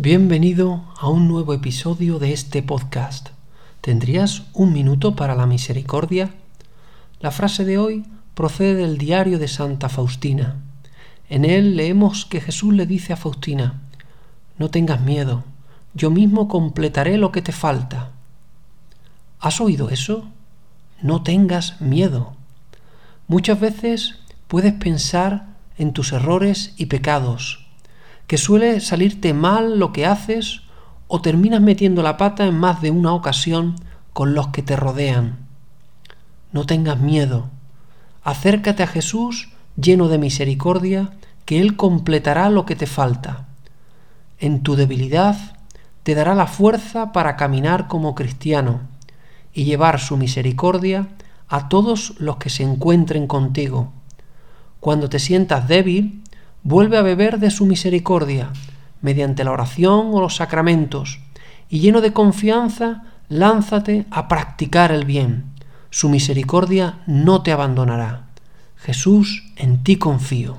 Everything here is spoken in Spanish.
Bienvenido a un nuevo episodio de este podcast. ¿Tendrías un minuto para la misericordia? La frase de hoy procede del diario de Santa Faustina. En él leemos que Jesús le dice a Faustina, No tengas miedo, yo mismo completaré lo que te falta. ¿Has oído eso? No tengas miedo. Muchas veces puedes pensar en tus errores y pecados, que suele salirte mal lo que haces o terminas metiendo la pata en más de una ocasión con los que te rodean. No tengas miedo. Acércate a Jesús lleno de misericordia, que Él completará lo que te falta. En tu debilidad te dará la fuerza para caminar como cristiano y llevar su misericordia a todos los que se encuentren contigo. Cuando te sientas débil, vuelve a beber de su misericordia, mediante la oración o los sacramentos, y lleno de confianza, lánzate a practicar el bien. Su misericordia no te abandonará. Jesús, en ti confío.